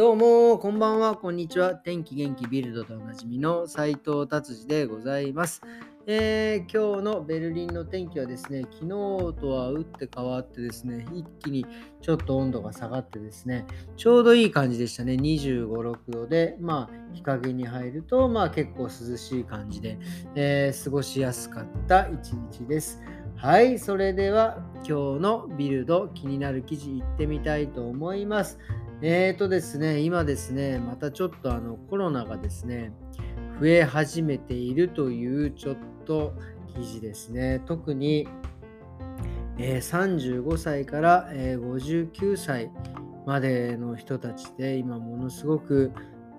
どうも、こんばんは、こんにちは。天気元気ビルドでおなじみの斉藤達治でございます、えー、今日のベルリンの天気はですね、昨日とは打って変わってですね、一気にちょっと温度が下がってですね、ちょうどいい感じでしたね。25、6度で、まあ、日陰に入ると、まあ結構涼しい感じで、えー、過ごしやすかった一日です。はい、それでは今日のビルド気になる記事いってみたいと思います。えーとですね、今ですね、またちょっとあのコロナがですね、増え始めているというちょっと記事ですね。特に、え、35歳から、え、59歳までの人たちで今ものすごく、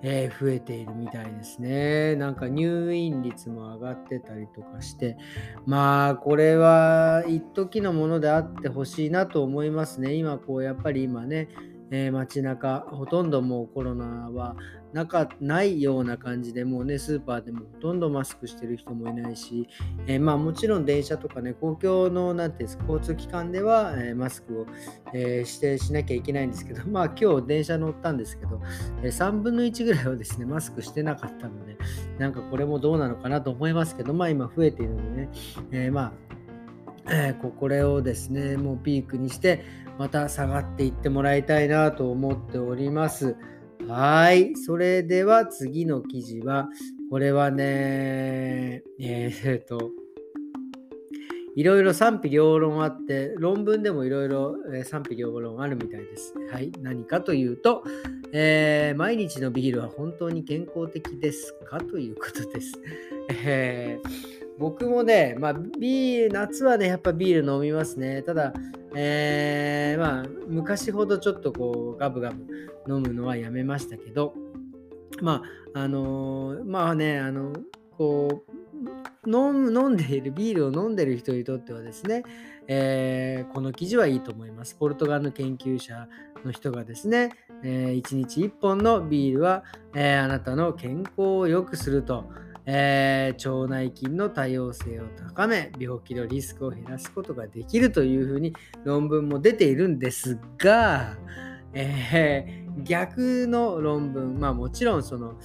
え、増えているみたいですね。なんか入院率も上がってたりとかして、まあこれは一時のものであってほしいなと思いますね。今こうやっぱり今ね、えー、街中ほとんどもうコロナはなかないような感じでもうねスーパーでもほとんどマスクしてる人もいないし、えー、まあもちろん電車とかね公共の何ていうんです交通機関では、えー、マスクを、え指定しなきゃいけないんですけど まあ今日電車乗ったんですけど、え3分の1ぐらいはですねマスクしてなかったのでなんかこれもどうなのかなと思いますけどまあ今増えているのでね、えまあえー、これをですね、もうピークにして、また下がっていってもらいたいなと思っております。はい。それでは次の記事は、これはね、えー、っと、いろいろ賛否両論あって、論文でもいろいろ賛否両論あるみたいです。はい。何かというと、えー、毎日のビールは本当に健康的ですか？ということです。えー僕もね、まあ、ビール、夏はね、やっぱビール飲みますね。ただ、えー、まあ、昔ほどちょっとこう、ガブガブ飲むのはやめましたけど、まあ、あのー、まあね、あの、こう、飲んでいる、ビールを飲んでいる人にとってはですね、えー、この記事はいいと思います。ポルトガルの研究者の人がですね、えー、1日1本のビールは、えー、あなたの健康を良くすると、えー、腸内菌の多様性を高め病気のリスクを減らすことができるというふうに論文も出ているんですが、え、逆の論文まあもちろんその、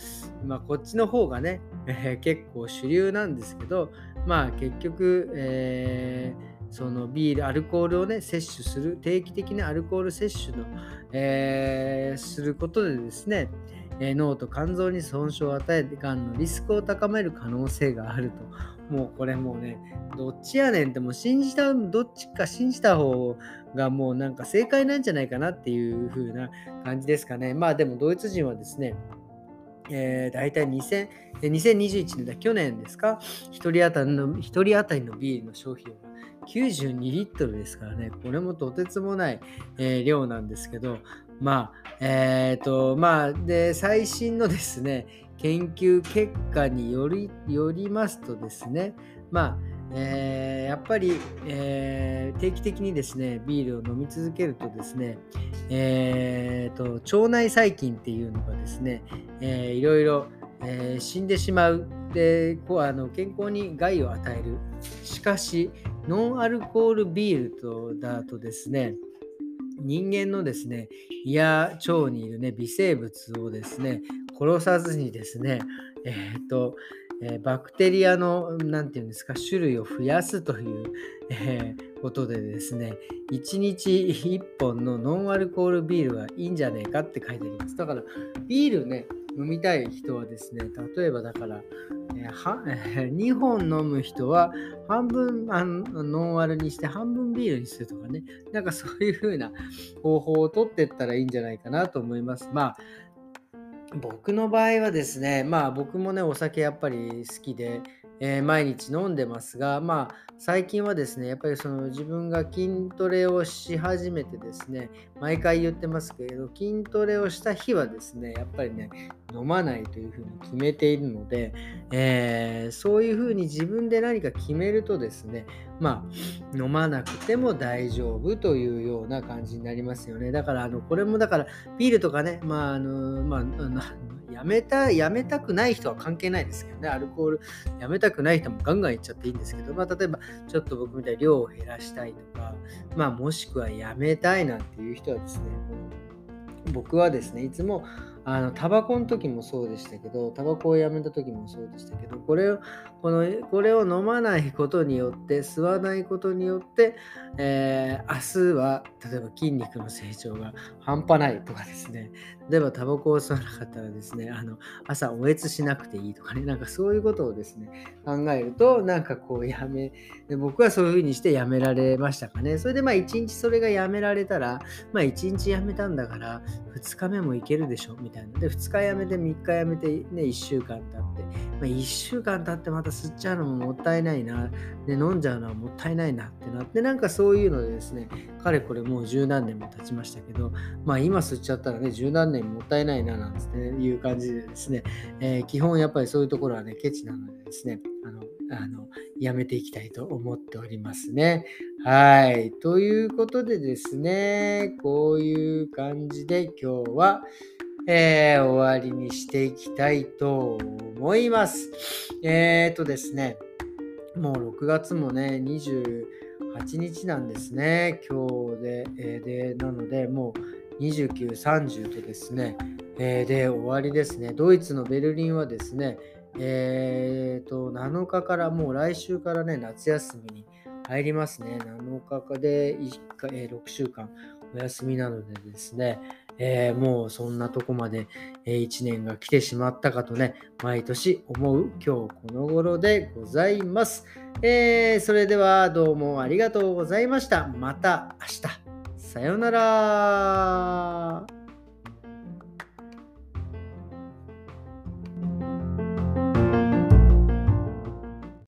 まあ、こっちの方がね、えー、結構主流なんですけどまあ結局、えーそのビール、アルコールをね、摂取する、定期的なアルコール摂取の、えー、することでですね、脳と肝臓に損傷を与えてがんのリスクを高める可能性があると。もうこれもうね、どっちやねんってもう信じた、どっちか信じた方がもうなんか正解なんじゃないかなっていう風な感じですかね。まあでもドイツ人はですね、えー、大体2000 2021年だ、去年ですか、1人当たりの ,1 人当たりのビールの消費量が92リットルですからね、これもとてつもない、えー、量なんですけど、まあ、えっ、ー、と、まあ、で、最新のですね、研究結果によりよりますとですね、まあ、えー、やっぱり、えー、定期的にですね、ビールを飲み続けるとですね、えーと、腸内細菌っていうのがですね、えー、いろいろ、えー、死んでしまう。でこうあの健康に害を与える。しかしノンアルコールビールとだとですね人間のですね、胃や腸にいるね、微生物をですね、殺さずにですね、えっ、ー、と、えー、バクテリアの、何て言うんですか、種類を増やすという、えー、ことでですね、1日1本のノンアルコールビールはいいんじゃねえかって書いてあります。だから、ビールね、飲みたい人はですね、例えばだから、えー、はえー、2本飲む人は半分あのノンアルにして半分ビールにするとかね、なんかそういう風な方法をとっていったらいいんじゃないかなと思います。まあ僕の場合はですね、まあ僕もね、お酒やっぱり好きで、えー、毎日飲んでますが、まあ、最近はですね、やっぱりその自分が筋トレをし始めてですね、毎回言ってますけれど、筋トレをした日はですね、やっぱりね、飲まないというふうに決めているので、えー、そういうふうに自分で何か決めるとですね、まあ、飲まなくても大丈夫というような感じになりますよね。だから、あのこれもだから、ビールとかね、まあ、あの、まあ、やめた、やめたくない人は関係ないですけどね、アルコールやめたくない人もガンガンいっちゃっていいんですけど、まあ、例えばちょっと僕みたいに量を減らしたいとか、まあ、もしくはやめたいなんていう人はですね、僕はですねいつもあのタバコの時もそうでしたけどタバコをやめた時もそうでしたけどこれをこのこれを飲まないことによって吸わないことによって、えー、明日は例えば筋肉の成長が半端ないとかですね。例えばタバコを吸わなかったらですねあの朝おえつしなくていいとかねなんかそういうことをですね考えるとなんかこうやめで僕はそういうふうにしてやめられましたかね。それでまあ一日それがやめられたらまあ一日やめたんだから2日目もいけるでしょみたいな。たいな。で、2日やめて3日やめて、ね、1週間経って、まあ、1週間経ってまた吸っちゃうのももったいないな、で、飲んじゃうのはもったいないなってなって、なんかそういうのでですね、かれこれもう十何年も経ちましたけど、まあ今吸っちゃったらね、十何年もったいないななんて、いう感じでですね、えー、基本やっぱりそういうところはね、ケチなのでですね、あの、あのやめていきたいと思っておりますね。はい。ということでですね、こういう感じで今日は、えー、終わりにしていきたいと思います。えっ、ー、とですね、もう6月もね、28日なんですね、今日で。えー、でなので、もう29、30とですね、えー、で終わりですね。ドイツのベルリンはですね、えー、と7日からもう来週からね、夏休みに入りますね。7日で1回、え6週間お休みなのでですね、えー、もうそんなとこまで、え1年が来てしまったかとね、毎年思う今日この頃でございます。えー、それではどうもありがとうございました。また明日。さようなら。